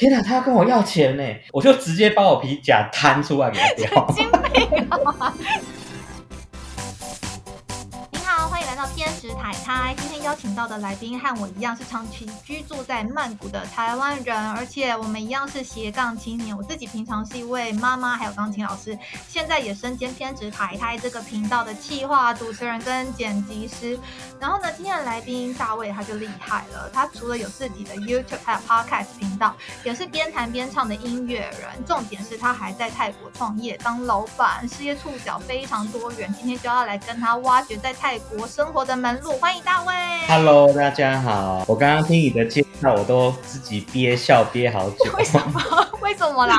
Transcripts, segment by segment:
天哪，他要跟我要钱呢，我就直接把我皮夹摊出来给他掉。精病啊！好，欢迎来到偏食台台。今天邀请到的来宾和我一样是长期居住在曼谷的台湾人，而且我们一样是斜杠青年。我自己平常是一位妈妈，还有钢琴老师，现在也身兼偏食台台这个频道的企划、主持人跟剪辑师。然后呢，今天的来宾大卫他就厉害了，他除了有自己的 YouTube 还有 Podcast 频道，也是边弹边唱的音乐人。重点是他还在泰国创业当老板，事业触角非常多元。今天就要来跟他挖掘在泰国生活的门路。欢迎大卫。Hello，大家好。我刚刚听你的介绍，我都自己憋笑憋好久。为什么？为什么啦？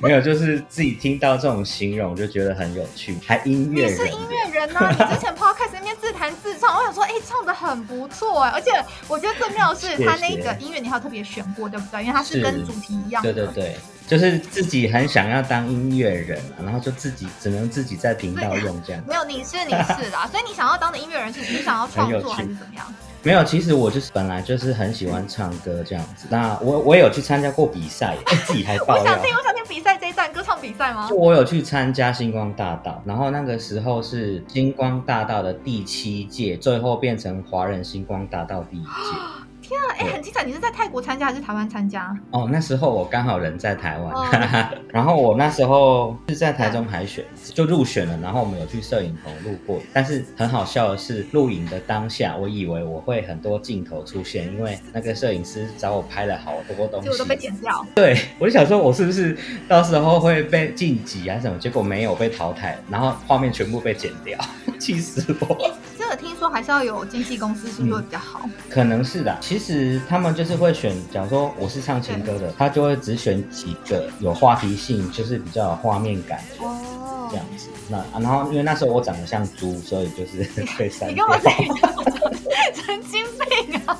没有，就是自己听到这种形容就觉得很有趣，还音乐人。你是音乐人呢、啊，你之前 podcast 那边自弹自唱，我想说，哎、唱的很不错哎，而且我觉得最妙的是他那个音乐你还有特别选过，对不对？因为它是跟主题一样的。对对对，就是自己很想要当音乐人、啊，然后就自己只能自己在频道用这样。没有，你是你是啦，所以你想要当的音乐人是你想要创作还是怎么样？没有，其实我就是本来就是很喜欢唱歌这样子。那我我也有去参加过比赛，哎自己还。我想听，我想听比赛这一段歌唱比赛吗？就我有去参加星光大道，然后那个时候是星光大道的第七届，最后变成华人星光大道第一届。天啊，哎、欸，很精彩！你是在泰国参加还是台湾参加？哦，那时候我刚好人在台湾，哦、然后我那时候是在台中海选，就入选了。然后我们有去摄影棚录过，但是很好笑的是，录影的当下，我以为我会很多镜头出现，因为那个摄影师找我拍了好多东西，结果都被剪掉。对，我就想说，我是不是到时候会被晋级还是什么？结果没有被淘汰，然后画面全部被剪掉，气死我！这个听说还是要有经纪公司，是不是会比较好？嗯、可能是的。其实他们就是会选，假如说我是唱情歌的，他就会只选几个有话题性，就是比较有画面感的。哦。这样子，那、啊、然后因为那时候我长得像猪，所以就是 被删掉。你干嘛自己神经病啊！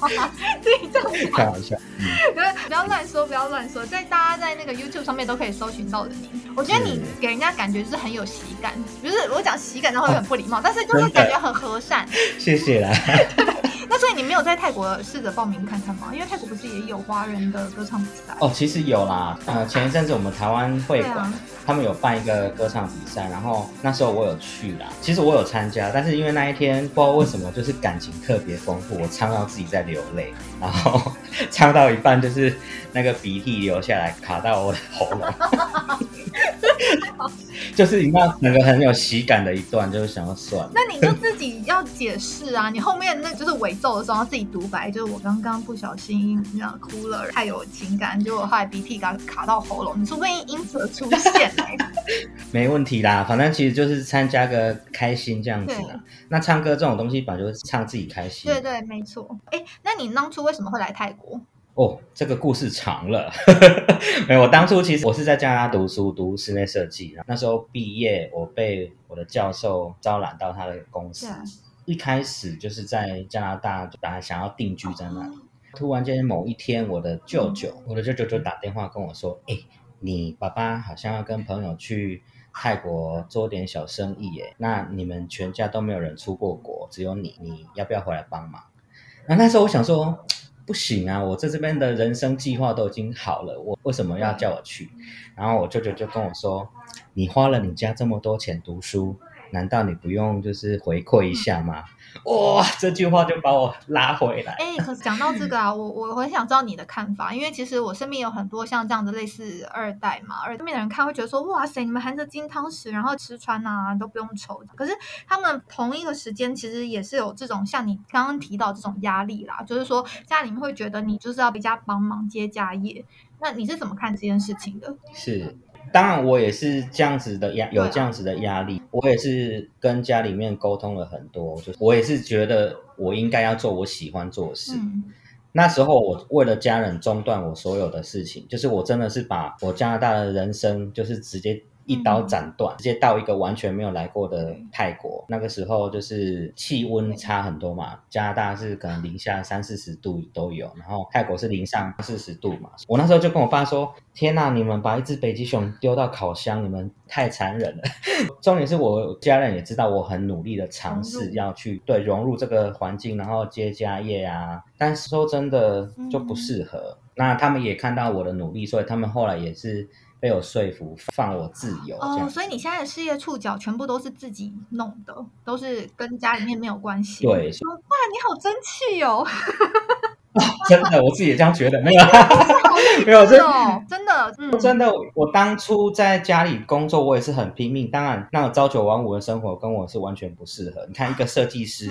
自己这样开玩笑，嗯，不要乱说，不要乱说，在大家在那个 YouTube 上面都可以搜寻到的你。我觉得你给人家感觉就是很有喜感，不是我讲喜感，然后会很不礼貌，哦、但是就是感觉很和善。谢谢啦。那所以你没有在泰国试着报名看看吗？因为泰国不是也有华人的歌唱比赛？哦，其实有啦。呃，前一阵子我们台湾会馆、啊、他们有办一个歌唱比赛，然后那时候我有去啦。其实我有参加，但是因为那一天不知道为什么就是感情特别丰富，我唱到自己在流泪，然后 唱到一半就是那个鼻涕流下来卡到我的喉咙。就是你那那个很有喜感的一段，就是想要算。那你就自己要解释啊！你后面那就是尾奏的时候要自己独白，就是我刚刚不小心这样哭了，太有情感，结果后来鼻涕卡卡到喉咙，你说不定因此而出现、欸。没问题啦，反正其实就是参加个开心这样子啦。那唱歌这种东西本来就是唱自己开心。对对，没错。哎，那你当初为什么会来泰国？哦，这个故事长了。没有，我当初其实我是在加拿大读书，读室内设计。那时候毕业，我被我的教授招揽到他的公司。一开始就是在加拿大，本来想要定居在那里。突然间某一天，我的舅舅，嗯、我的舅舅就打电话跟我说：“哎、欸，你爸爸好像要跟朋友去泰国做点小生意，耶，那你们全家都没有人出过国，只有你，你要不要回来帮忙？”然后那时候我想说。不行啊！我在这边的人生计划都已经好了，我为什么要叫我去？然后我舅舅就跟我说：“你花了你家这么多钱读书，难道你不用就是回馈一下嗎？”哇，这句话就把我拉回来。哎、欸，可是講到这个啊，我我很想知道你的看法，因为其实我身边有很多像这样的类似二代嘛，二代面的人看会觉得说：“哇塞，你们含着金汤匙，然后吃穿啊都不用愁。”可是他们同一个时间其实也是有这种像你刚刚提到这种压力啦，就是说家里面会觉得你就是要比較幫忙接家业。那你是怎么看这件事情的？是。當然，我也是这样子的压，有这样子的压力。我也是跟家里面沟通了很多，就是我也是觉得我应该要做我喜欢做的事。嗯、那时候我为了家人中断我所有的事情，就是我真的是把我加拿大的人生就是直接一刀斬斷，直接到一个完全没有来过的泰國。那个时候就是气温差很多嘛，加拿大是可能零下三四十度都有，然后泰国是零上四十度嘛。我那时候就跟我爸说：“天哪，你们把一只北极熊丢到烤箱，你们太残忍了。”重点是我家人也知道我很努力的尝试要去对融入这个环境，然后接家业啊。但是说真的就不适合。那他们也看到我的努力，所以他们后来也是被我说服，放我自由。哦，所以你现在的事业触角全部都是自己弄的，都是跟家里面没有关系。对，哇，你好争气哦！真的，我自己也这样觉得，没有，没有，真的，真的，真的。我当初在家里工作，我也是很拼命。当然，那种朝九晚五的生活跟我是完全不适合。你看，一个设计师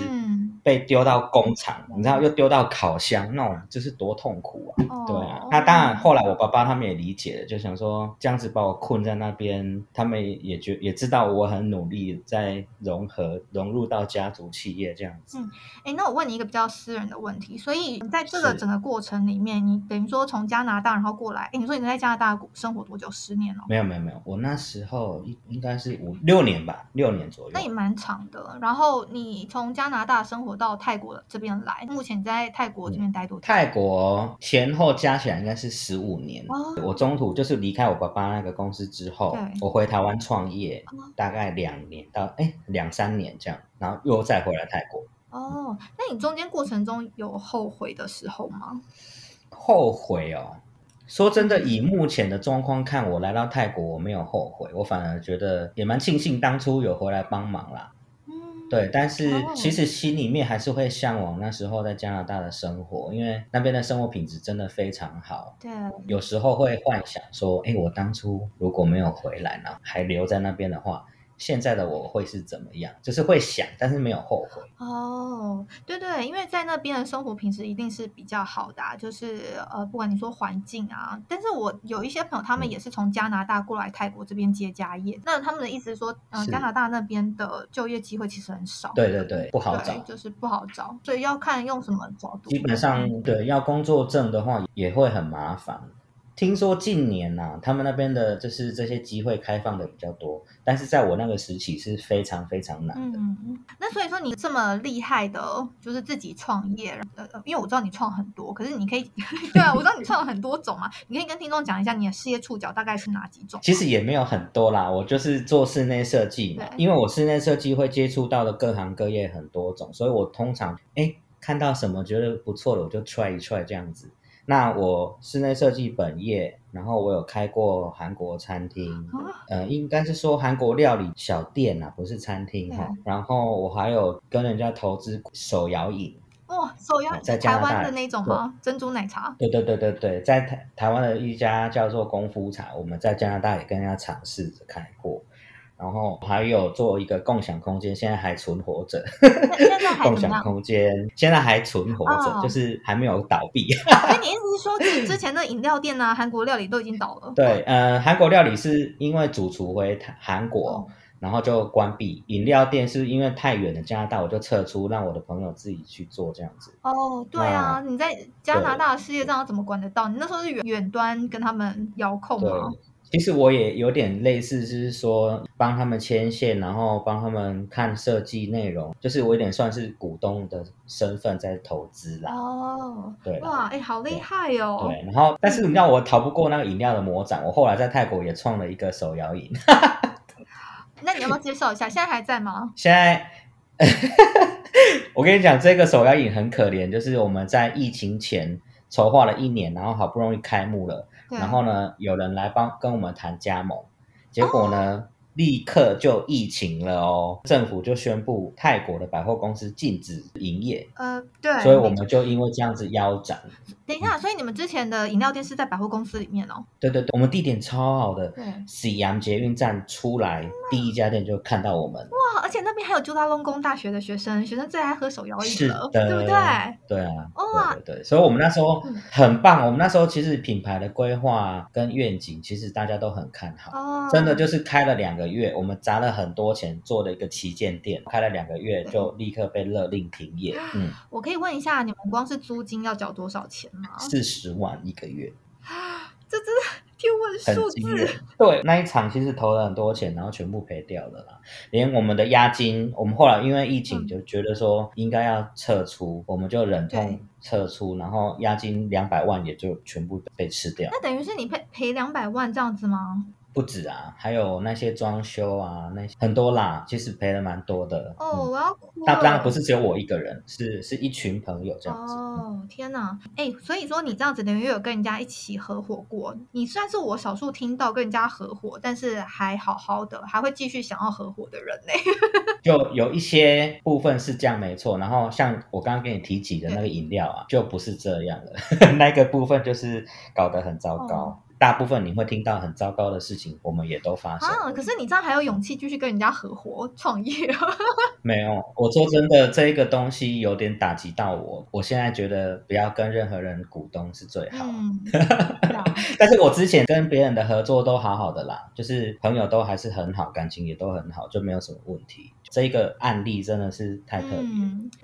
被丢到工厂，你知道，又丢到烤箱，那种就是多痛苦啊！对啊。那当然，后来我爸爸他们也理解了，就想说这样子把我困在那边，他们也觉也知道我很努力在融合融入到家族企业这样子。嗯，哎，那我问你一个比较私人的问题，所以你在。这个整个过程里面，你等于说从加拿大然后过来，哎，你说你在加拿大生活多久？十年哦？没有没有没有，我那时候应应该是五六年吧，六年左右。那也蛮长的。然后你从加拿大生活到泰国这边来，目前你在泰国这边待多久？泰国前后加起来应该是十五年。我中途就是离开我爸爸那个公司之后，我回台湾创业，大概两年到哎两三年这样，然后又再回来泰国。哦，那你中间过程中有后悔的时候吗？后悔哦，说真的，以目前的状况看，我来到泰国我没有后悔，我反而觉得也蛮庆幸当初有回来帮忙啦。嗯，对，但是其实心里面还是会向往那时候在加拿大的生活，因为那边的生活品质真的非常好。对，有时候会幻想说，哎，我当初如果没有回来呢，还留在那边的话。现在的我会是怎么样？就是会想，但是没有后悔。哦，对对，因为在那边的生活品质一定是比较好的，啊就是呃，不管你说环境啊。但是我有一些朋友，他们也是从加拿大过来泰国这边接家业。那他们的意思是说，呃，加拿大那边的就业机会其实很少。对对对，不好找，就是不好找，所以要看用什么角度。基本上，对，要工作证的话也会很麻烦。听说近年呐，他们那边的就是这些机会开放的比较多，但是在我那个时期是非常非常难的。嗯嗯。那所以说你这么厉害的，就是自己创业，呃，因为我知道你创很多，可是你可以，对啊，我知道你创了很多种嘛，你可以跟听众讲一下你的事业触角大概是哪几种？其实也没有很多啦，我就是做室内设计嘛，因为我室内设计会接触到的各行各业很多种，所以我通常哎看到什么觉得不错的，我就 try 一 try 这样子。那我室内设计本业，然后我有开过韩国餐厅，呃，应该是说韩国料理小店啊，不是餐厅哈。然后我还有跟人家投资手摇饮，哦，手摇在台湾的那种吗？珍珠奶茶？对对对对对，在台台湾的一家叫做功夫茶，我们在加拿大也跟人家尝试着开过。然后还有做一个共享空间，现在还存活着。共享空间现在还存活着，就是还没有倒闭。所以你意思是说，之前的饮料店啊，韩国料理都已经倒了？对，呃，韩国料理是因为主厨回韩国，然后就关闭。饮料店是因为太远了，加拿大我就撤出，让我的朋友自己去做这样子。哦，对啊，你在加拿大的事业这样怎么管得到？你那时候是远远端跟他们遥控吗？其实我也有点类似，就是说帮他们牵线，然后帮他们看设计内容，就是我有点算是股东的身份在投资啦。哦，对，哇，哎，好厉害哦。对，然后但是你知道我逃不过那个饮料的魔掌，我后来在泰国也创了一个手摇饮。那你要不要介绍一下？现在还在吗？现在，我跟你讲，这个手摇饮很可怜，就是我们在疫情前筹划了一年，然后好不容易开幕了。然后呢，有人来帮跟我们谈加盟，结果呢，立刻就疫情了哦，政府就宣布泰国的百货公司禁止营业。呃，对，所以我们就因为这样子腰斩。等一下，所以你们之前的饮料店是在百货公司里面哦？对对对，我们地点超好的，对喜阳捷运站出来第一家店就看到我们。哇，而且那边还有朱拉隆功大学的学生，学生最爱喝手摇饮了，对不对？对啊，哇，对，所以我们那时候很棒。我们那时候其实品牌的规划跟愿景，其实大家都很看好。哦，真的就是开了两个月，我们砸了很多钱做了一个旗舰店，开了两个月就立刻被勒令停业。嗯，我可以问一下，你们光是租金要缴多少钱吗？四十万一个月，这真的天文数字。对，那一场其实投了很多钱，然后全部赔掉了啦。连我们的押金，我们后来因为疫情就觉得说应该要撤出，我们就忍痛撤出，然后押金两百万也就全部被吃掉。那等于是你赔赔两百万这样子吗？不止啊，还有那些装修啊，那些很多啦，其实赔了蛮多的。哦，我要哭。那当然不是只有我一个人，是是一群朋友这样子。哦，天哪！哎，所以说你这样子等于有跟人家一起合伙过，你算是我少数听到跟人家合伙，但是还好好的，还会继续想要合伙的人呢。就有一些部分是这样没错，然后像我刚刚跟你提起的那个饮料啊，就不是这样的，那个部分就是搞得很糟糕。大部分你会听到很糟糕的事情，我们也都发生。啊，可是你这样还有勇气继续跟人家合伙创业？没有，我说真的，这一个东西有点打击到我。我现在觉得不要跟任何人股东是最好。嗯，但是我之前跟别人的合作都好好的啦，就是朋友都还是很好，感情也都很好，就没有什么问题。这一个案例真的是太特别，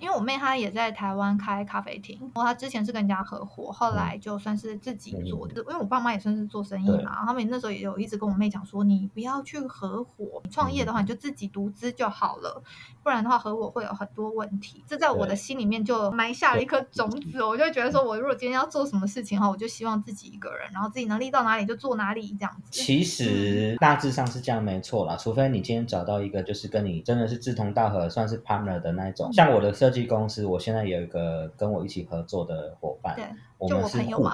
因为我妹她也在台湾开咖啡厅，然后她之前是跟人家合伙，后来就算是自己做的。因为我爸妈也算是做生意嘛，他们那时候也有一直跟我妹讲说，你不要去合伙创业的话，你就自己独资就好了，不然的话合伙会有很多问题。这在我的心里面就埋下了一颗种子，我就觉得说，我如果今天要做什么事情哈，我就希望自己一个人，然后自己能力到哪里就做哪里这样子。其实大致上是这样没错啦，除非你今天找到一个就是跟你真的是。志同道合，算是 partner 的那种。像我的设计公司，我现在有一个跟我一起合作的伙伴。我们是互补，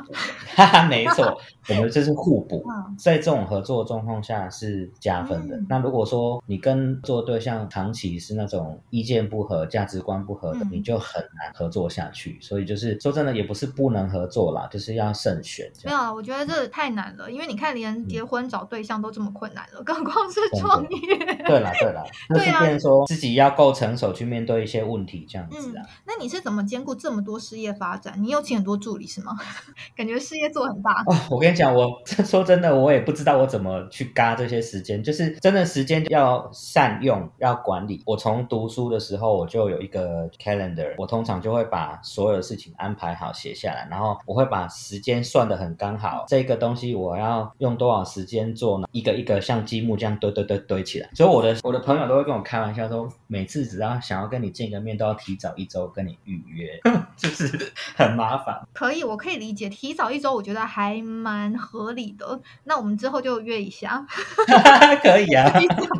哈哈，没错，我们这是互补，在这种合作状况下是加分的。那如果说你跟做对象长期是那种意见不合、价值观不合的，你就很难合作下去。所以就是说真的，也不是不能合作啦，就是要慎选。没有，我觉得这太难了，因为你看，连结婚找对象都这么困难了，更何况是创业。对啦，对啦，那是变说自己要够成熟去面对一些问题，这样子啊。那你是怎么兼顾这么多事业发展？你有请很多助理？是吗？感觉事业做很大哦。我跟你讲，我 说真的，我也不知道我怎么去嘎这些时间，就是真的时间要善用，要管理。我从读书的时候，我就有一个 calendar，我通常就会把所有的事情安排好写下来，然后我会把时间算的很刚好。这个东西我要用多少时间做呢？一个一个像积木这样堆堆堆堆起来。所以我的我的朋友都会跟我开玩笑说，每次只要想要跟你见个面，都要提早一周跟你预约，就是很麻烦。可以，我可以。理解提早一周，我觉得还蛮合理的。那我们之后就约一下，可以啊。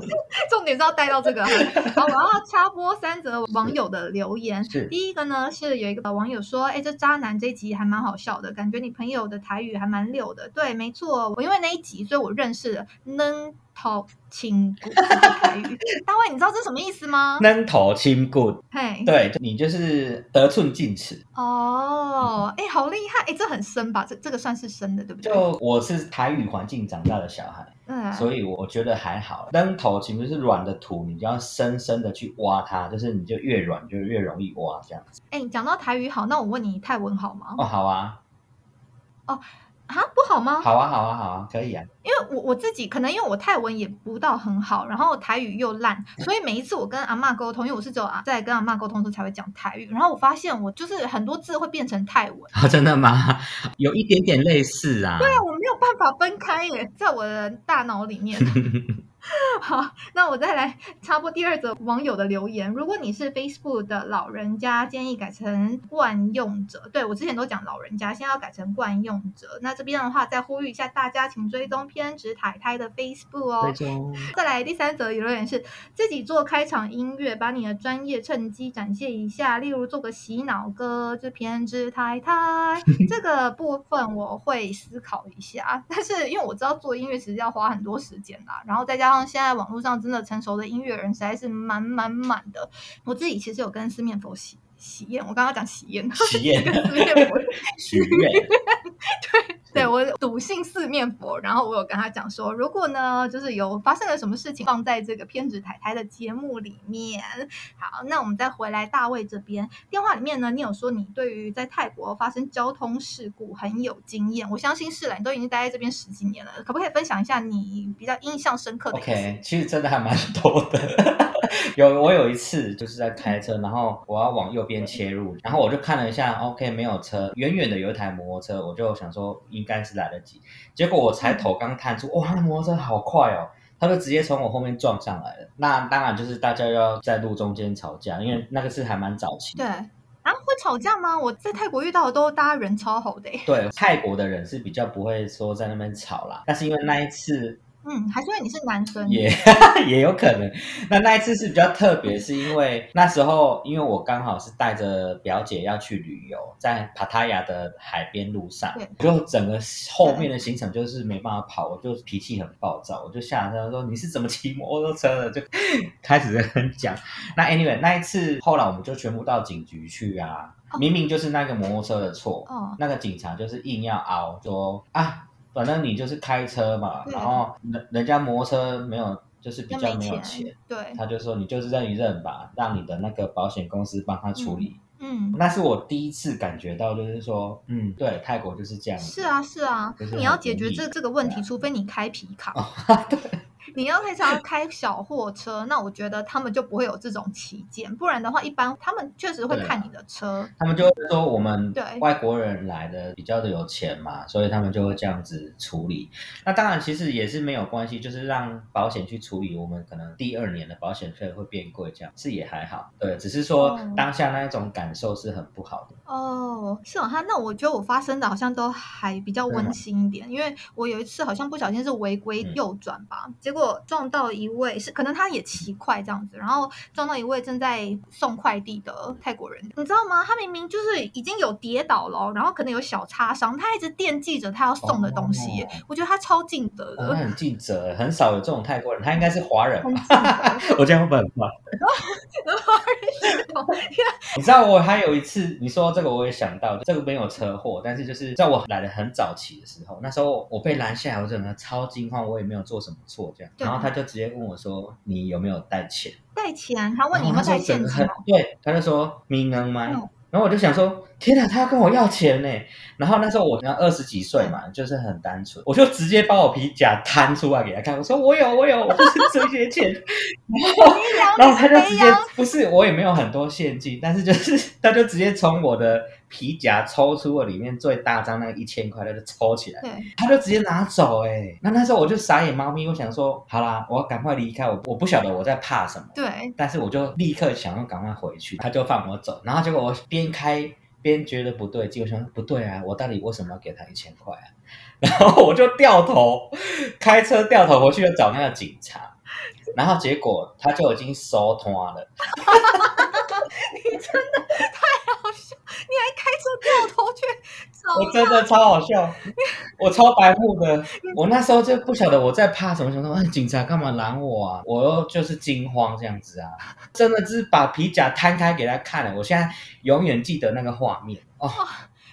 重点是要带到这个。好，我要插播三则网友的留言。第一个呢是有一个网友说：“哎，这渣男这一集还蛮好笑的，感觉你朋友的台语还蛮溜的。”对，没错，我因为那一集，所以我认识了能。头轻骨台语，大卫，你知道这什么意思吗？能头轻骨，嘿，对你就是得寸进尺哦。哎，好厉害！哎，这很深吧？这这个算是深的，对不对？就我是台语环境长大的小孩，嗯，所以我觉得还好。扔头其实是软的土，你就要深深的去挖它，就是你就越软就越容易挖这样子。哎，讲到台语好，那我问你泰文好吗？哦，好啊。哦。啊，不好吗？好啊，好啊，好啊，可以啊。因为我我自己可能因为我泰文也不到很好，然后台语又烂，所以每一次我跟阿妈沟通，因为我是只有啊在跟阿妈沟通时候才会讲台语，然后我发现我就是很多字会变成泰文啊，真的吗？有一点点类似啊。对啊，我没有办法分开耶，在我的大脑里面。好，那我再来插播第二则网友的留言。如果你是 Facebook 的老人家，建议改成惯用者。对我之前都讲老人家，现在要改成惯用者。那这边的话，再呼吁一下大家，请追踪偏执太太的 Facebook 哦。再来第三则留言是自己做开场音乐，把你的专业趁机展现一下，例如做个洗脑歌，就偏执太太 这个部分我会思考一下。但是因为我知道做音乐其实要花很多时间啦，然后再加上。现在网络上真的成熟的音乐人实在是满满满的。我自己其实有跟四面佛喜喜宴，我刚刚讲喜宴，喜宴 四面佛 许愿，对。对我笃信四面佛，然后我有跟他讲说，如果呢，就是有发生了什么事情，放在这个偏执台台的节目里面。好，那我们再回来大卫这边电话里面呢，你有说你对于在泰国发生交通事故很有经验，我相信是了，你都已经待在这边十几年了，可不可以分享一下你比较印象深刻的？OK，其实真的还蛮多的。有我有一次就是在开车，然后我要往右边切入，然后我就看了一下，OK，没有车，远远的有一台摩托车，我就想说应该是来得及。结果我才头刚探出，哇，那摩托车好快哦，他就直接从我后面撞上来了。那当然就是大家要在路中间吵架，因为那个是还蛮早期。对啊，会吵架吗？我在泰国遇到的都大家人超好的。对，泰国的人是比较不会说在那边吵啦，但是因为那一次。嗯，还是因为你是男生，也 也有可能。那那一次是比较特别，是因为那时候因为我刚好是带着表姐要去旅游，在帕塔亚的海边路上，就整个后面的行程就是没办法跑，我就脾气很暴躁，我就下车说你是怎么骑摩托车的，就 开始很讲。那 anyway 那一次后来我们就全部到警局去啊，明明就是那个摩托车的错，那个警察就是硬要熬说啊。反正你就是开车嘛，然后人人家摩托车没有，就是比较没有钱，对，他就说你就是认一认吧，让你的那个保险公司帮他处理。嗯，那是我第一次感觉到，就是说，嗯，对，泰国就是这样。是啊，是啊，是你要解决这这个问题，除非你开皮卡。对。你要非常开小货车，那我觉得他们就不会有这种旗舰，不然的话，一般他们确实会看你的车，他们就会说我们对外国人来的比较的有钱嘛，所以他们就会这样子处理。那当然其实也是没有关系，就是让保险去处理，我们可能第二年的保险费会变贵，这样是也还好。对，只是说当下那一种感受是很不好的。哦，是哦，哈那我觉得我发生的好像都还比较温馨一点，因为我有一次好像不小心是违规右转吧，结果。撞到一位是可能他也骑快这样子，然后撞到一位正在送快递的泰国人，你知道吗？他明明就是已经有跌倒了，然后可能有小擦伤，他一直惦记着他要送的东西。我觉得他超尽责的，他很尽责，很少有这种泰国人，他应该是华人。我这样会不会很坏？你知道我还有一次，你说这个我也想到，这个没有车祸，但是就是在我来的很早期的时候，那时候我被拦下来，我整个超惊慌，我也没有做什么错，这样。然后他就直接问我说：“你有没有带钱？”带钱？他问你有没有带现金？对，他就说：“你能吗？”然后我就想说：“天哪，他要跟我要钱呢！”然后那时候我二十几岁嘛，就是很单纯，我就直接把我皮夹摊出来给他看，我说：“我有，我有，我就是这些钱。”然后然后他就直接不是，我也没有很多现金，但是就是他就直接从我的。皮夹抽出了里面最大张那个一千块，他就抽起来，他就直接拿走，哎，那那时候我就傻眼猫咪，我想说，好啦，我要赶快离开，我我不晓得我在怕什么，对，但是我就立刻想要赶快回去，他就放我走，然后结果我边开边觉得不对劲，我想不对啊，我到底为什么要给他一千块啊？然后我就掉头开车掉头回去找那个警察，然后结果他就已经收摊了，你真的掉头去找？我真的超好笑，我超白目的。我那时候就不晓得我在怕什么什么，哎，警察干嘛拦我啊？我又就是惊慌这样子啊，真的是把皮夹摊开给他看了。我现在永远记得那个画面哦。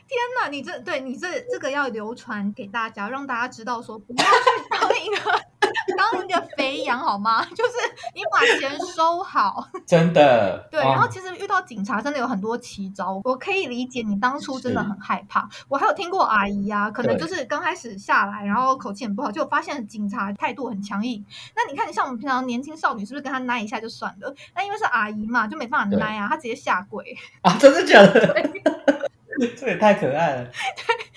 天哪，你这对你这这个要流传给大家，让大家知道说不要去当一个。当一个肥羊好吗？就是你把钱收好，真的。对，然后其实遇到警察真的有很多奇招，我可以理解你当初真的很害怕。我还有听过阿姨啊，可能就是刚开始下来，然后口气很不好，就发现警察态度很强硬。那你看，你像我们平常年轻少女，是不是跟他奶一下就算了？那因为是阿姨嘛，就没办法奶啊，她直接下跪啊！真的假的？这也太可爱了。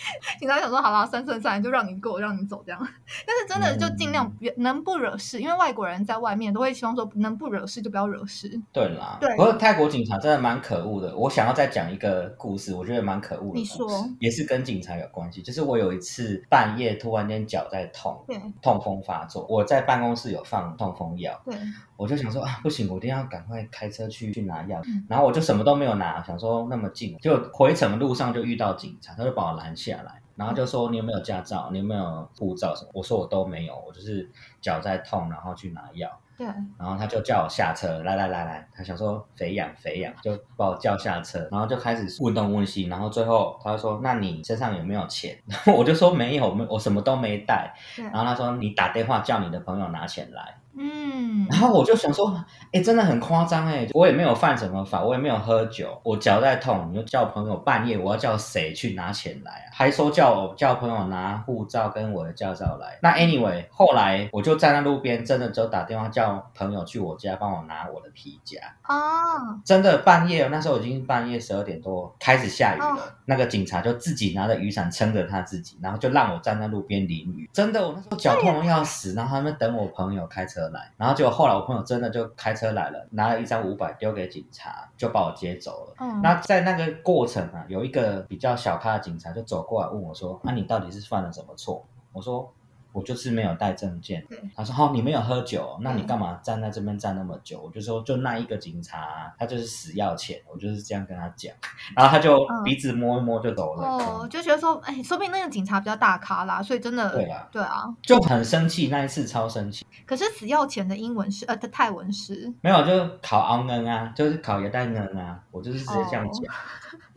警察想说：“好了，三算三就让你过，让你走这样。”但是真的就尽量别能不惹事，因为外国人在外面都会希望说能不惹事就不要惹事。对啦，对。不过泰国警察真的蛮可恶的。我想要再讲一个故事，我觉得蛮可恶的。你说，也是跟警察有关系。就是我有一次半夜突然间脚在痛，对，痛风发作。我在办公室有放痛风药，对。我就想说啊，不行，我一定要赶快开车去去拿药。然后我就什么都没有拿，想说那么近，就回程的路上就遇到警察，他就把我拦下来。然后就说你有没有驾照？你有没有护照什么？我说我都没有，我就是脚在痛，然后去拿药。对。然后他就叫我下车，来来来来，他想说肥养肥养，就把我叫下车，然后就开始问东问西，然后最后他就说：“那你身上有没有钱？”然 后我就说没有，我我什么都没带。然后他说：“你打电话叫你的朋友拿钱来。”嗯，然后我就想说，哎，真的很夸张哎，我也没有犯什么法，我也没有喝酒，我脚在痛，你就叫朋友半夜，我要叫谁去拿钱来啊？还说叫我叫朋友拿护照跟我的驾照来。那 anyway，后来我就站在那路边，真的就打电话叫朋友去我家帮我拿我的皮夹哦。真的半夜，那时候已经半夜十二点多，开始下雨了，那个警察就自己拿着雨伞撑着他自己，然后就让我站在路边淋雨。真的，我那时候脚痛的要死，然后他们等我朋友开车。来，然后结果后来我朋友真的就开车来了，拿了一张五百丢给警察，就把我接走了。嗯，那在那个过程啊，有一个比较小咖的警察就走过来问我说：“啊，你到底是犯了什么错？”我说：“我就是没有带证件对。他说：“哦，你没有喝酒，那你嗯干嘛站在这边站那么久？”我就说：“就那一个警察，他就是死要钱。”我就是这样跟他讲，然后他就嗯鼻子摸一摸就走了。哦，就觉得说，哎，说不定那个警察比较大咖啦，所以真的对啊对啊。就很生气，那一次超生气。可是死要钱的英文是呃的泰文是没有，就考昂恩啊，就是考也带恩啊，我就是直接这样讲。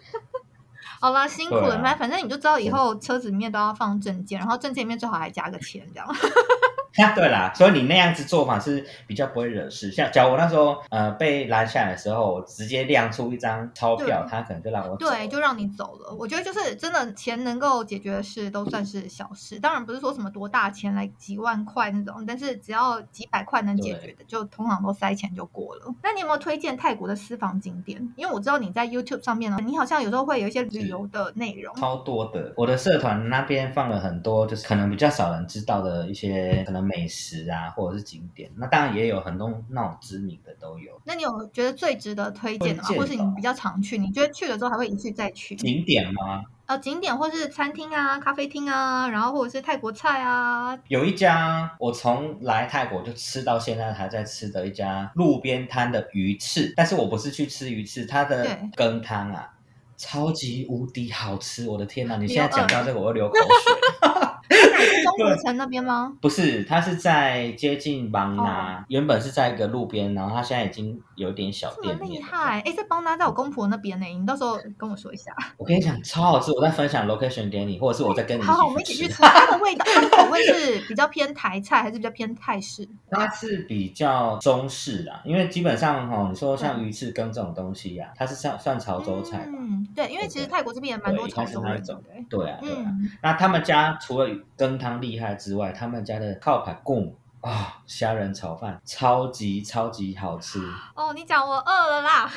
好啦，辛苦了，反啊。反、反正你就知道以后车子里面都要放证件，然后证件里面最好还加个钱，这样。对啦，所以你那样子做法是比较不会惹事。像假如我那时候呃被拦下来的时候，我直接亮出一张钞票，他可能就让我走对，就让你走了。我觉得就是真的钱能够解决的事都算是小事，当然不是说什么多大钱来几万块那种，但是只要几百块能解决的，就通常都塞钱就过了。那你有没有推荐泰国的私房景点？因为我知道你在 YouTube 上面呢，你好像有时候会有一些旅游的内容。超多的。我的社团那边放了很多，就是可能比较少人知道的一些可能美食啊，或者是景点。那当然也有很多那种知名的都有。那你有觉得最值得推荐的吗？的或是你比较常去，你觉得去了之后还会一去再去？景点吗？呃，景点或是餐厅啊、咖啡厅啊，然后或者是泰国菜啊，有一家我从来泰国就吃到现在还在吃的一家路边摊的鱼翅，但是我不是去吃鱼翅，它的羹汤啊，超级无敌好吃！我的天哪，你你现在讲到这个我又流口水。是中国城那边吗？不是，它是在接近邦哦拿，原本是在一个路边，然后它现在已经有点小店面。厉害！哎，在邦拿在我公婆那边呢，你到时候跟我说一下。我跟你讲，超好吃！我在分享 location 给你，或者是我在跟你好好，我们一起去吃。它的味道，它的口味是比较偏台菜，还是比较偏泰式？它是比较中式啦，因为基本上哈、你说像鱼翅羹这种东西呀、它是算算潮州菜吧？嗯，对，因为其实泰国这边也蛮多潮州人的，它是那种对。啊，对啊。嗯，那他们家除了羹汤厉害之外，他们家的靠排贡啊，虾仁炒饭超级超级好吃，哦，你讲我饿了啦。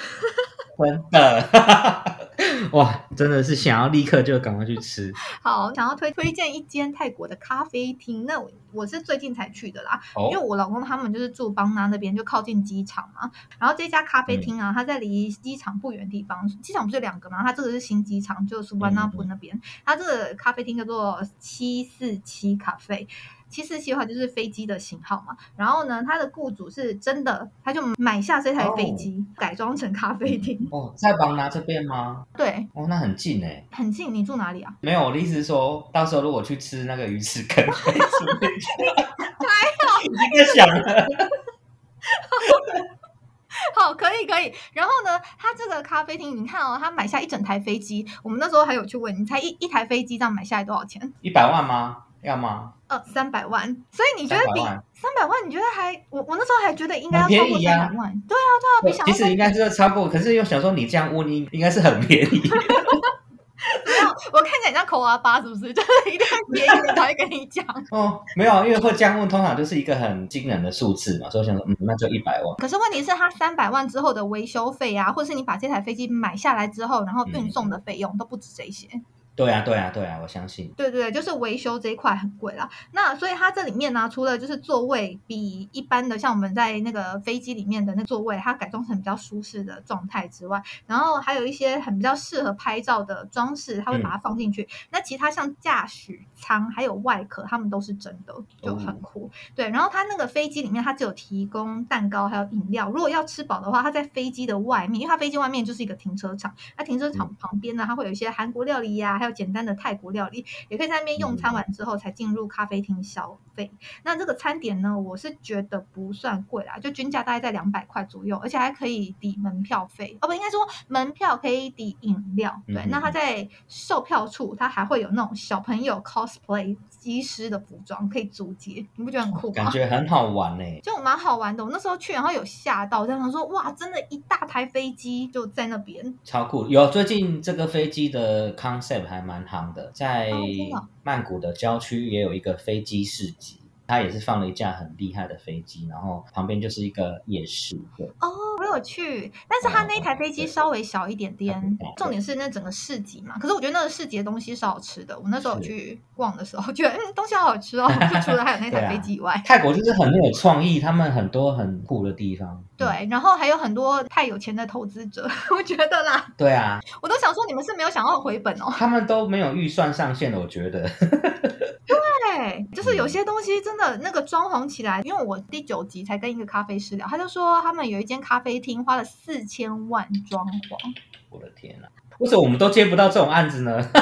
真的，哇，真的是想要立刻就赶快去吃好，想要推推荐一间泰国的咖啡厅，那我我是最近才去的啦，因为哦。我老公他们就是住邦纳那边，就靠近机场嘛。然后这家咖啡厅啊，它在离机场不远的地方，机场不是有两个嘛？它这个是新机场，就是苏万纳普那边。它这个咖啡厅叫做七四七咖啡。七四七的话就是飞机的型号嘛，然后呢，他的雇主是真的，他就买下这台飞机，改装成咖啡厅。哦，在邦拿这边吗？对，哦，那很近哎。很近。你住哪里啊？没有，我的意思是说，到时候如果去吃那个鱼翅羹，可以顺便去。还好，已经在想了。好，可以可以。然后呢，他这个咖啡厅，你看哦，他买下一整台飞机。我们那时候还有去问，你猜一一台飞机这样买下来多少钱？一百万吗？要吗？呃，三百万。所以你觉得比三百万，你觉得还我我那时候还觉得应该要超过便宜啊三百万。对啊，对啊，比想其实应该是超过，可是又想说你这样问，应应该是很便宜。没有。我看起来像口啊巴，是不是？就是一定要便宜的才会跟你讲。哦，没有，因为会这样问，通常就是一个很惊人的数字嘛，所以我想说，嗯，那就一百万。可是问题是，它三百万之后的维修费啊，或是你把这台飞机买下来之后，然后运送的费用都不止这些。对啊，对啊，对啊，我相信。对对对，就是维修这一块很贵啦。那所以它这里面呢，除了就是座位比一般的像我们在那个飞机里面的那座位，它改装成比较舒适的状态之外，然后还有一些很比较适合拍照的装饰，它会把它放进去。那其他像驾驶舱还有外壳，它们都是真的，就很酷。对，然后它那个飞机里面，它只有提供蛋糕还有饮料。如果要吃饱的话，它在飞机的外面，因为它飞机外面就是一个停车场，那停车场旁边呢，它会有一些韩国料理呀、还有简单的泰国料理，也可以在那边用餐完之后才进入咖啡厅消费。那这个餐点呢，我是觉得不算贵啦，就均价大概在两百块左右，而且还可以抵门票费。哦，不，应该说门票可以抵饮料。对，嗯那它在售票处，它还会有那种小朋友 cosplay 机师的服装可以租借，你不觉得很酷吗？感觉很好玩呢。就蛮好玩的。我那时候去，然后有吓到，这样说哇，真的，一大台飞机就在那边。超酷！有最近这个飞机的 concept 还蛮夯的，在曼谷的郊区也有一个飞机市集，它也是放了一架很厉害的飞机，然后旁边就是一个夜市。对，哦，我有去，但是他那一台飞机稍微小一点点重点是那整个市集嘛。可是我觉得那个市集的东西是好吃的。我那时候去逛的时候，觉得嗯东西好好吃哦，就除了还有那台飞机以外。泰国就是很有创意，他们很多很酷的地方。嗯对，然后还有很多太有钱的投资者，我觉得啦，对啊，我都想说你们是没有想要回本哦。他们都没有预算上限的，我觉得。对，就是有有些东西真的那个装潢起来，因为我第九集才跟一个咖啡师聊，他就说他们有一间咖啡厅花了四千万装潢。我的天哪！为什么我们都接不到这种案子呢？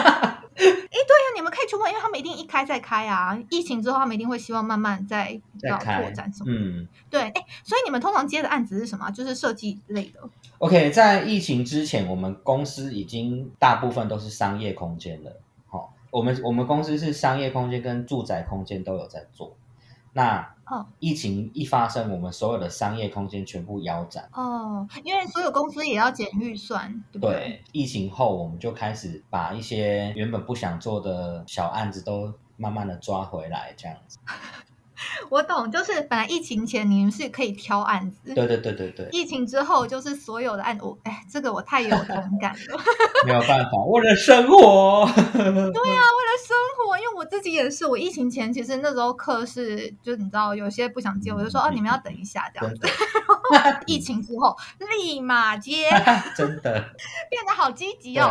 哎，对呀，你们可以去问，因为他们一定一开再开啊。疫情之后，他们一定会希望慢慢再要拓展什么。嗯，对，哎，所以你们通常接的案子是什么？就是设计类的。OK，在疫情之前，我们公司已经大部分都是商业空间了。好，我们我们公司是商业空间跟住宅空间都有在做。那疫情一发生，我们所有的商业空间全部腰斩哦，因为所有公司也要减预算，对不对？疫情后，我们就开始把一些原本不想做的小案子都慢慢的抓回来，这样子。我懂，就是本来疫情前你们是可以挑案子，对对对对对。疫情之后就是所有的案，我哎，这个我太有同感了。没有办法，为了生活。对呀，为了生活，因为我自己也是，我疫情前其实那时候课是，就你知道有些不想接，我就说哦，你们要等一下这样子。疫情之后立马接，真的变得好积极哦。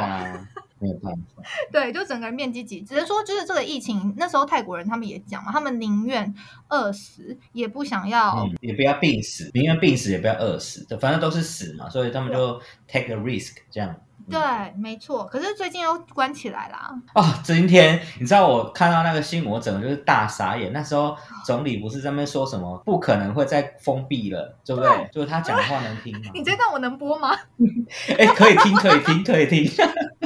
没有办法，对，就整个人面积挤，只是说，就是这个疫情那时候，泰国人他们也讲嘛，他们宁愿饿死，也不想要，也不要病死，宁愿病死也不要饿死，反正都是死嘛，所以他们就 take a risk 这样。对，没错。可是最近又关起来啦。哦，今天你知道我看到那个新闻，我整个就是大傻眼。那时候总理不是在那边说什么，不可能会再封闭了，对不对？就是他讲的话能听吗？你这段我能播吗？哎，可以听，可以听，可以听。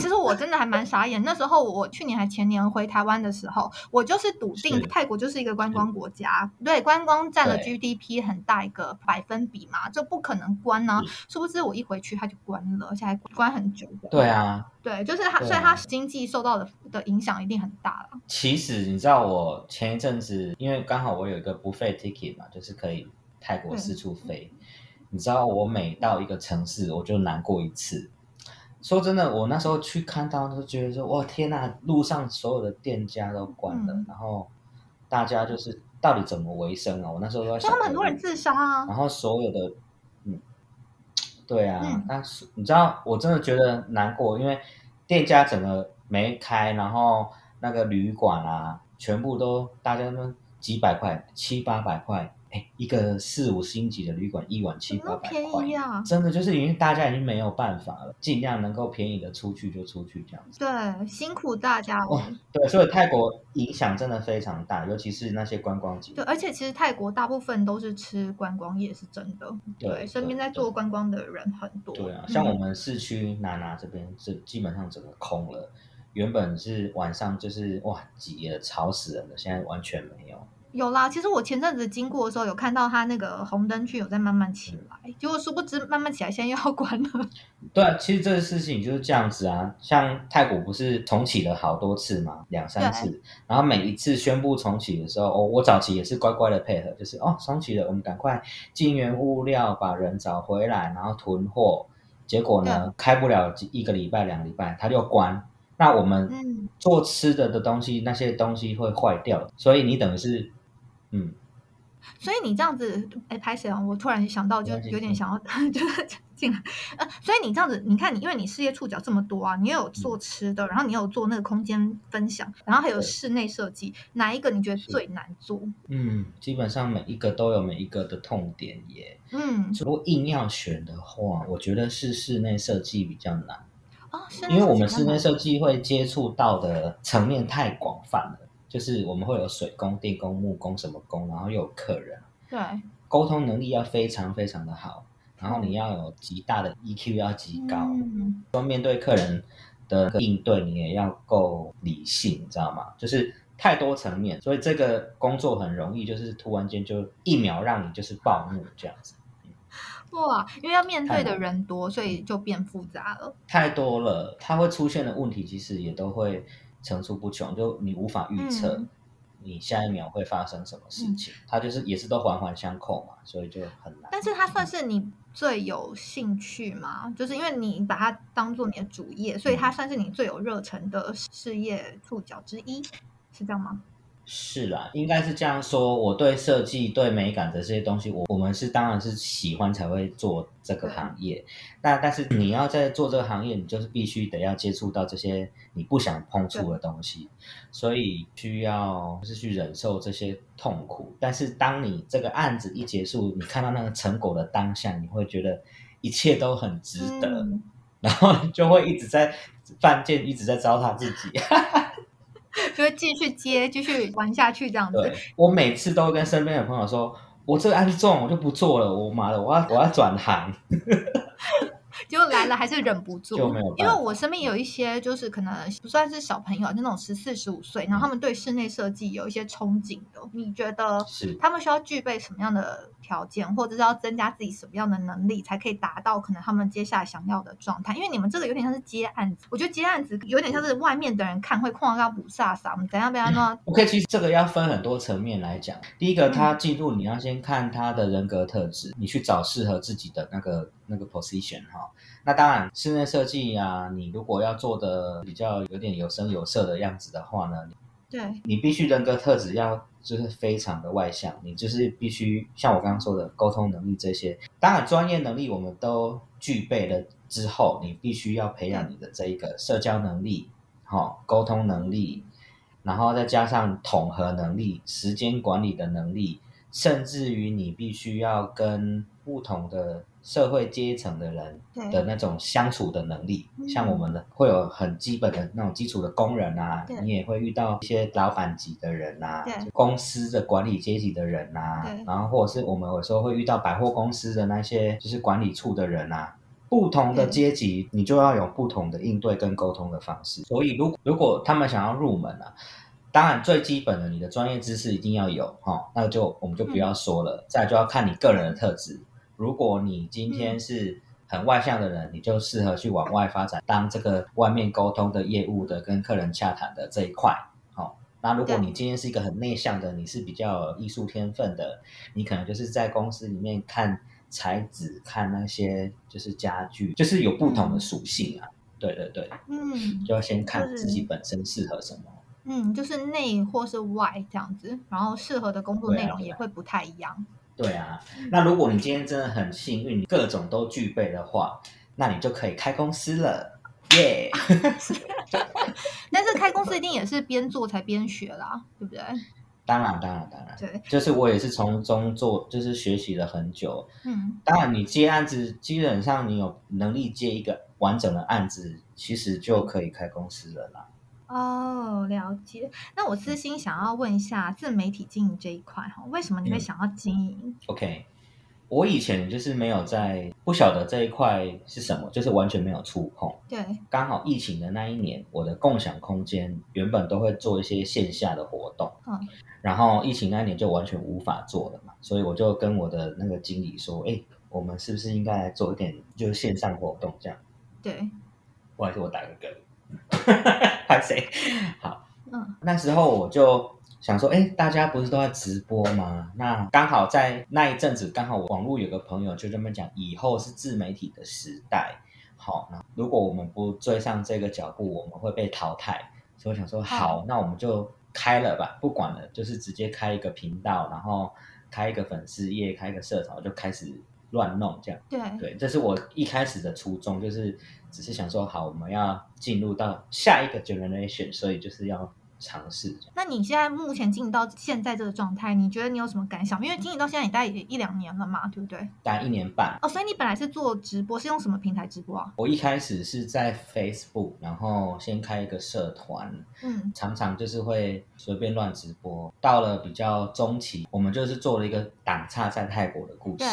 其实我真的还蛮傻眼，那时候我去年还前年回台湾的时候，我就是笃定泰国就是一个观光国家，对，观光占了 GDP 很大一个百分比嘛，这不可能关呢。殊不知我一回去它就关了，而且还关很久。对啊，对，就是它，所以它经济受到的的影响一定很大了。其实你知道，我前一阵子因为刚好我有一个不费 ticket 嘛，就是可以泰国四处飞。你知道，我每到一个城市，我就难过一次。说真的，我那时候去看到，都觉得说，哇，天呐，路上所有的店家都关了，然后大家就是到底怎么维生啊？我那时候都在想，他们很多人自杀啊。然后所有的，嗯，对啊，但是你知道，我真的觉得难过，因为店家整个没开，然后那个旅馆啊，全部都大家都几百块，七八百块。哎，一个四五星级的旅馆，一晚七八百块，真的就是已经大家已经没有办法了，尽量能够便宜的出去就出去这样子。对，辛苦大家了。对，所以泰国影响真的非常大，尤其是那些观光景。对，而且其实泰国大部分都是吃观光业，是真的。对，身边在做观光的人很多。对啊，像我们市区拿拿这边是基本上整个空了，原本是晚上就是哇挤了吵死人了，现在完全没有。有啦，其实我前阵子经过的时候，有看到它那个红灯区有在慢慢起来，结果殊不知慢慢起来，现在又要关了。对啊，其实这个事情就是这样子啊，像泰国不是重启了好多次嘛，两三次，然后每一次宣布重启的时候，哦，我早期也是乖乖的配合，就是哦重启了，我们赶快进原物料，把人找回来，然后囤货，结果呢开不了一个礼拜、两礼拜，它就关。那我们做吃的的东西，那些东西会坏掉，所以你等于是。嗯，所以你这样子，哎，拍谁啊？我突然想到，就有点想要 就是进来。呃，所以你这样子，你看你，因为你事业触角这么多啊，你有做吃的，然后你有做那个空间分享，然后还有室内设计，哪一个你觉得最难做？嗯，基本上每一个都有每一个的痛点耶。嗯，如果硬要选的话，我觉得是室内设计比较难哦，因为我们室内设计会接触到的层面太广泛了。就是我们会有水工、电工、木工什么工，然后又有客人，对，沟通能力要非常非常的好，然后你要有极大的 EQ 要极高，说面对客人的应对你也要够理性，你知道吗？就是太多层面，所以这个工作很容易就是突然间就一秒让你就是暴怒这样子。哇，因为要面对的人多，所以就变复杂了。太多了，它会出现的问题其实也都会。层出不穷，就你无法预测你下一秒会发生什么事情，它就是也是都环环相扣嘛，所以就很难。但是它算是你最有兴趣嘛？就是因为你把它当做你的主业，所以它算是你最有热忱的事业触角之一，是这样吗？是啦，应该是这样说。我对设计、对美感的这些东西，我我们是当然是喜欢才会做这个行业。那但是你要在做这个行业，你就是必须得要接触到这些你不想碰触的东西，所以需要是去忍受这些痛苦。但是当你这个案子一结束，你看到那个成果的当下，你会觉得一切都很值得，然后就会一直在犯贱，一直在糟蹋自己。就会继续接，继续玩下去这样子。我每次都跟身边的朋友说，我这个案子重，我就不做了。我妈的，我要我要转行。就来了还是忍不住，因为我身边有一些就是可能不算是小朋友，就那种十四十五岁，然后他们对室内设计有一些憧憬的。你觉得是他们需要具备什么样的条件，或者是要增加自己什么样的能力，才可以达到可能他们接下来想要的状态？因为你们这个有点像是接案子，我觉得接案子有点像是外面的人看会哐当补飒飒，我们怎样怎样呢？OK，其实这个要分很多层面来讲。第一个，他进入你要先看他的人格特质，你去找适合自己的那个那个 position 哈。那当然，室内设计啊，你如果要做的比较有点有声有色的样子的话呢，对，你必须人格特质要就是非常的外向，你就是必须像我刚刚说的沟通能力这些，当然专业能力我们都具备了之后，你必须要培养你的这一个社交能力，好，沟通能力，然后再加上统合能力、时间管理的能力，甚至于你必须要跟不同的。社会阶层的人的那种相处的能力，像我们的会有很基本的那种基础的工人啊，你也会遇到一些老板级的人啊，公司的管理阶级的人啊，然后或者是我们有时候会遇到百货公司的那些就是管理处的人啊，不同的阶级你就要有不同的应对跟沟通的方式。所以如如果他们想要入门啊，当然最基本的你的专业知识一定要有哈，那就我们就不要说了，再就要看你个人的特质。如果你今天是很外向的人，你就适合去往外发展，当这个外面沟通的业务的、跟客人洽谈的这一块。好，那如果你今天是一个很内向的，你是比较艺术天分的，你可能就是在公司里面看材质、看那些就是家具，就是有不同的属性啊。对对对，嗯，就要先看自己本身适合什么。嗯，就是内或是外这样子，然后适合的工作内容也会不太一样。对啊，那如果你今天真的很幸运，你各种都具备的话，那你就可以开公司了，耶！但是开公司一定也是边做才边学啦，对不对？当然，当然，当然，对，就是我也是从中做，就是学习了很久。嗯，当然，你接案子，基本上你有能力接一个完整的案子，其实就可以开公司了啦。哦，了解。那我私心想要问一下自媒体经营这一块哈，为什么你会想要经营？OK，我以前就是没有在不晓得这一块是什么，就是完全没有触碰。对，刚好疫情的那一年，我的共享空间原本都会做一些线下的活动，嗯，然后疫情那一年就完全无法做了嘛，所以我就跟我的那个经理说，哎，我们是不是应该来做一点就是线上活动这样？对，不好意思，我打个嗝。拍谁？好，嗯，那时候我就想说，哎，大家不是都在直播吗？那刚好在那一阵子，刚好网络有个朋友就这么讲，以后是自媒体的时代。好，那如果我们不追上这个脚步，我们会被淘汰。所以我想说，好，那我们就开了吧，不管了，就是直接开一个频道，然后开一个粉丝页，开一个社团，就开始乱弄这样。对，对，这是我一开始的初衷，就是。只是想说好，我们要进入到下一个 generation，所以就是要尝试。那你现在目前进到现在这个状态，你觉得你有什么感想？因为经营到现在也大概一两年了嘛，对不对？大概一年半。哦，所以你本来是做直播，是用什么平台直播啊？我一开始是在 Facebook，然后先开一个社团，嗯，常常就是会随便乱直播。到了比较中期，我们就是做了一个挡差在泰国的故事。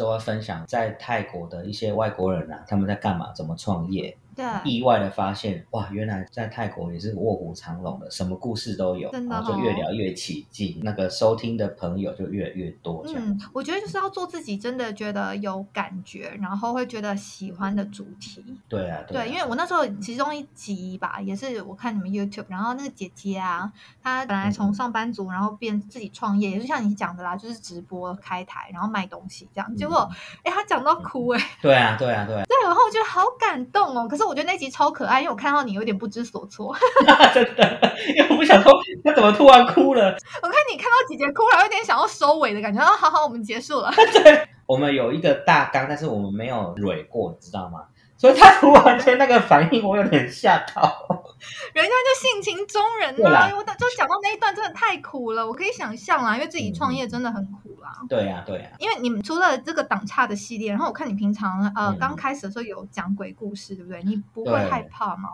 都会分享在泰国的一些外国人啊，他们在干嘛，怎么创业。意外的发现，哇，原来在泰国也是卧虎藏龙的，什么故事都有，然后就越聊越起劲，那个收听的朋友就越来越多。嗯，我觉得就是要做自己真的觉得有感觉，然后会觉得喜欢的主题。对啊，对，因为我那时候其中一集吧，也是我看你们 YouTube，然后那个姐姐啊，她本来从上班族，然后变自己创业，也是像你讲的啦，就是直播开台，然后卖东西这样。结果，哎，她讲到哭哎。对啊，对啊，对啊。对，然后我觉得好感动哦。可是我觉得那集超可爱，因为我看到你有点不知所措。真的，因为我不想说，他怎么突然哭了？我看你看到姐姐哭了，有点想要收尾的感觉。啊，好好，我们结束了。对，我们有一个大纲，但是我们没有蕊过，你知道吗？所以他突然间那个反应，我有点吓到。人家就性情中人呐，因为就讲到那一段真的太苦了，我可以想象啦，因为自己创业真的很苦啦。对呀，对呀。因为你们除了这个挡差的系列，然后我看你平常呃刚开始的时候有讲鬼故事，对不对？你不会害怕吗？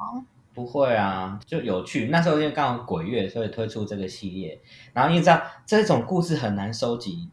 不会啊，就有趣。那时候因为刚好鬼月，所以推出这个系列。然后你知道这种故事很难收集，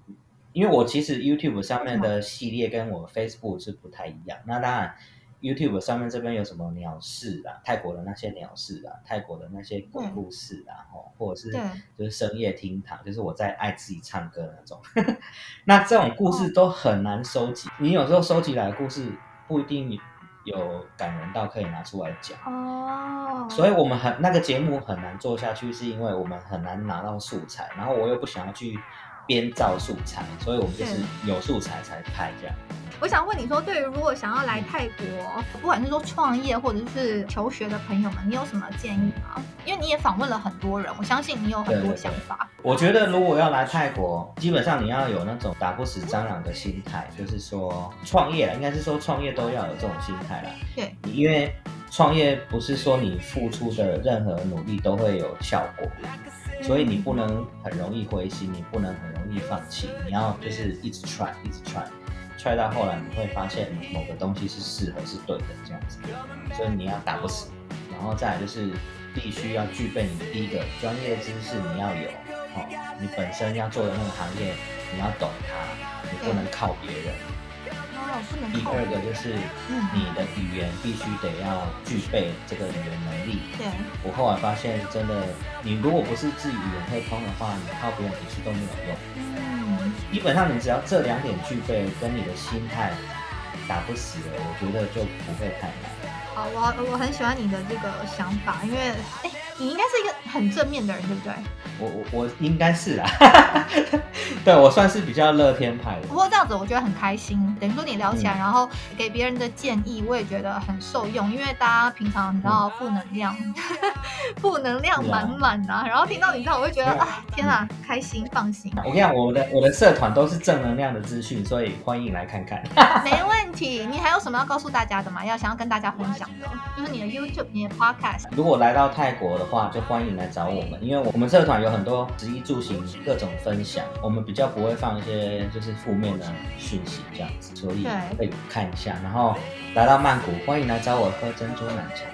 因为我其实 YouTube 上面的系列跟我 Facebook 是不太一样。那当然。YouTube 上面这边有什么鸟事啊？泰国的那些鸟事啊，泰国的那些鬼故事啊，哦，或者是就是深夜厅堂，就是我在爱自己唱歌那种。那这种故事都很难收集，你有时候收集来的故事不一定有感人到可以拿出来讲哦。所以我们很那个节目很难做下去，是因为我们很难拿到素材，然后我又不想要去编造素材，所以我们就是有素材才拍这样。我想问你说，对于如果想要来泰国，不管是说创业或者是求学的朋友们，你有什么建议吗？因为你也访问了很多人，我相信你有很多想法。我觉得如果要来泰国，基本上你要有那种打不死蟑螂的心态，就是说创业了，应该是说创业都要有这种心态啦。对，因为创业不是说你付出的任何努力都会有效果，所以你不能很容易灰心，你不能很容易放弃，你要就是一直 try，一直 try。踹到后来，你会发现某个东西是适合是对的这样子，所以你要打不死，然后再来就是必须要具备你第一个专业知识你要有，哦，你本身要做的那个行业你要懂它，你不能靠别人。第二个就是你的语言必须得要具备这个语言能力。对，我后来发现真的，你如果不是自己语言会通的话，你靠别人其实都没有用。嗯，基本上你只要这两点具备，跟你的心态打不死了，我觉得就不会太难。好，我我很喜欢你的这个想法，因为哎，你应该是一个很正面的人，对不对？我我我应该是啊，对我算是比较乐天派的。不过这样子我觉得很开心，等于说你聊起来，然后给别人的建议，我也觉得很受用。因为大家平常你知道负能量，负能量满满的，然后听到你这样，我会觉得啊，天啊，开心放心。我跟你讲，我的我的社团都是正能量的资讯，所以欢迎来看看。没问题，你还有什么要告诉大家的吗？要想要跟大家分享的，就是你的 YouTube、你的 Podcast。如果来到泰国的话，就欢迎来找我们，因为我们社团有。很多食衣住行各种分享，我们比较不会放一些就是负面的讯息这样子，所以可以看一下。然后来到曼谷，欢迎来找我喝珍珠奶茶。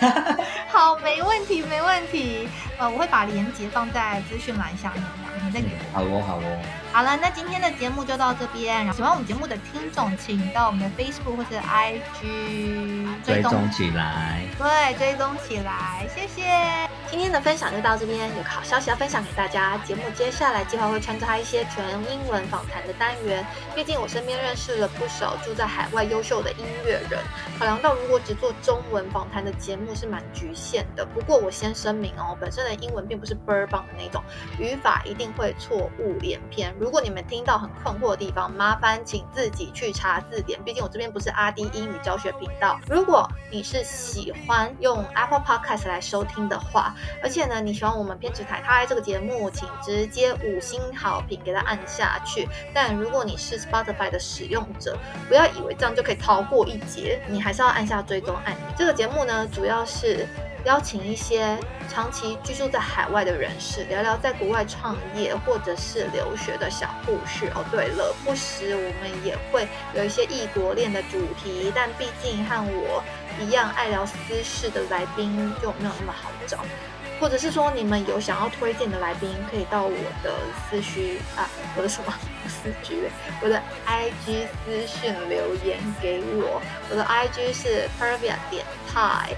好，没问题，没问题。呃，我会把链接放在资讯栏下面，你再给我。好哦，好哦。好了，那今天的节目就到这边。喜欢我们节目的听众，请到我们的 Facebook 或者 IG 追踪起来。对，追踪起来，谢谢。今天的分享就到这边，有个好消息要分享给大家。节目接下来计划会穿插一些全英文访谈的单元，毕竟我身边认识了不少住在海外优秀的音乐人。考量到如果只做中文访谈的节目是蛮局限的，不过我先声明哦，本身的英文并不是倍儿棒的那种，语法一定会错误连篇。如果你们听到很困惑的地方，麻烦请自己去查字典。毕竟我这边不是阿迪英语教学频道。如果你是喜欢用 Apple Podcast 来收听的话，而且呢，你喜欢我们偏执台开这个节目，请直接五星好评给它按下去。但如果你是 Spotify 的使用者，不要以为这样就可以逃过一劫，你还是要按下追踪按钮。这个节目呢，主要是。邀请一些长期居住在海外的人士，聊聊在国外创业或者是留学的小故事。哦，对了，不时我们也会有一些异国恋的主题，但毕竟和我一样爱聊私事的来宾就没有那么好或者是说你们有想要推荐的来宾，可以到我的私讯啊，我的什么私居，我的 IG 私讯留言给我。我的 IG 是 Pervia 点泰。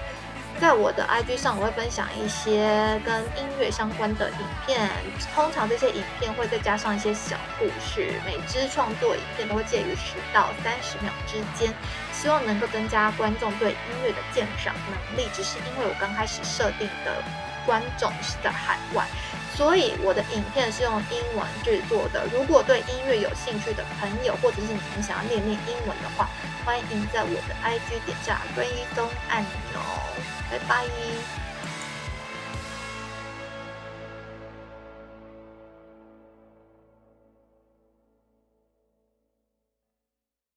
在我的 IG 上，我会分享一些跟音乐相关的影片，通常这些影片会再加上一些小故事，每支创作影片都会介于十到三十秒之间，希望能够增加观众对音乐的鉴赏能力。只是因为我刚开始设定的观众是在海外，所以我的影片是用英文制作的。如果对音乐有兴趣的朋友，或者是你们想要练练英文的话，欢迎在我的 IG 点下追踪按钮。拜拜。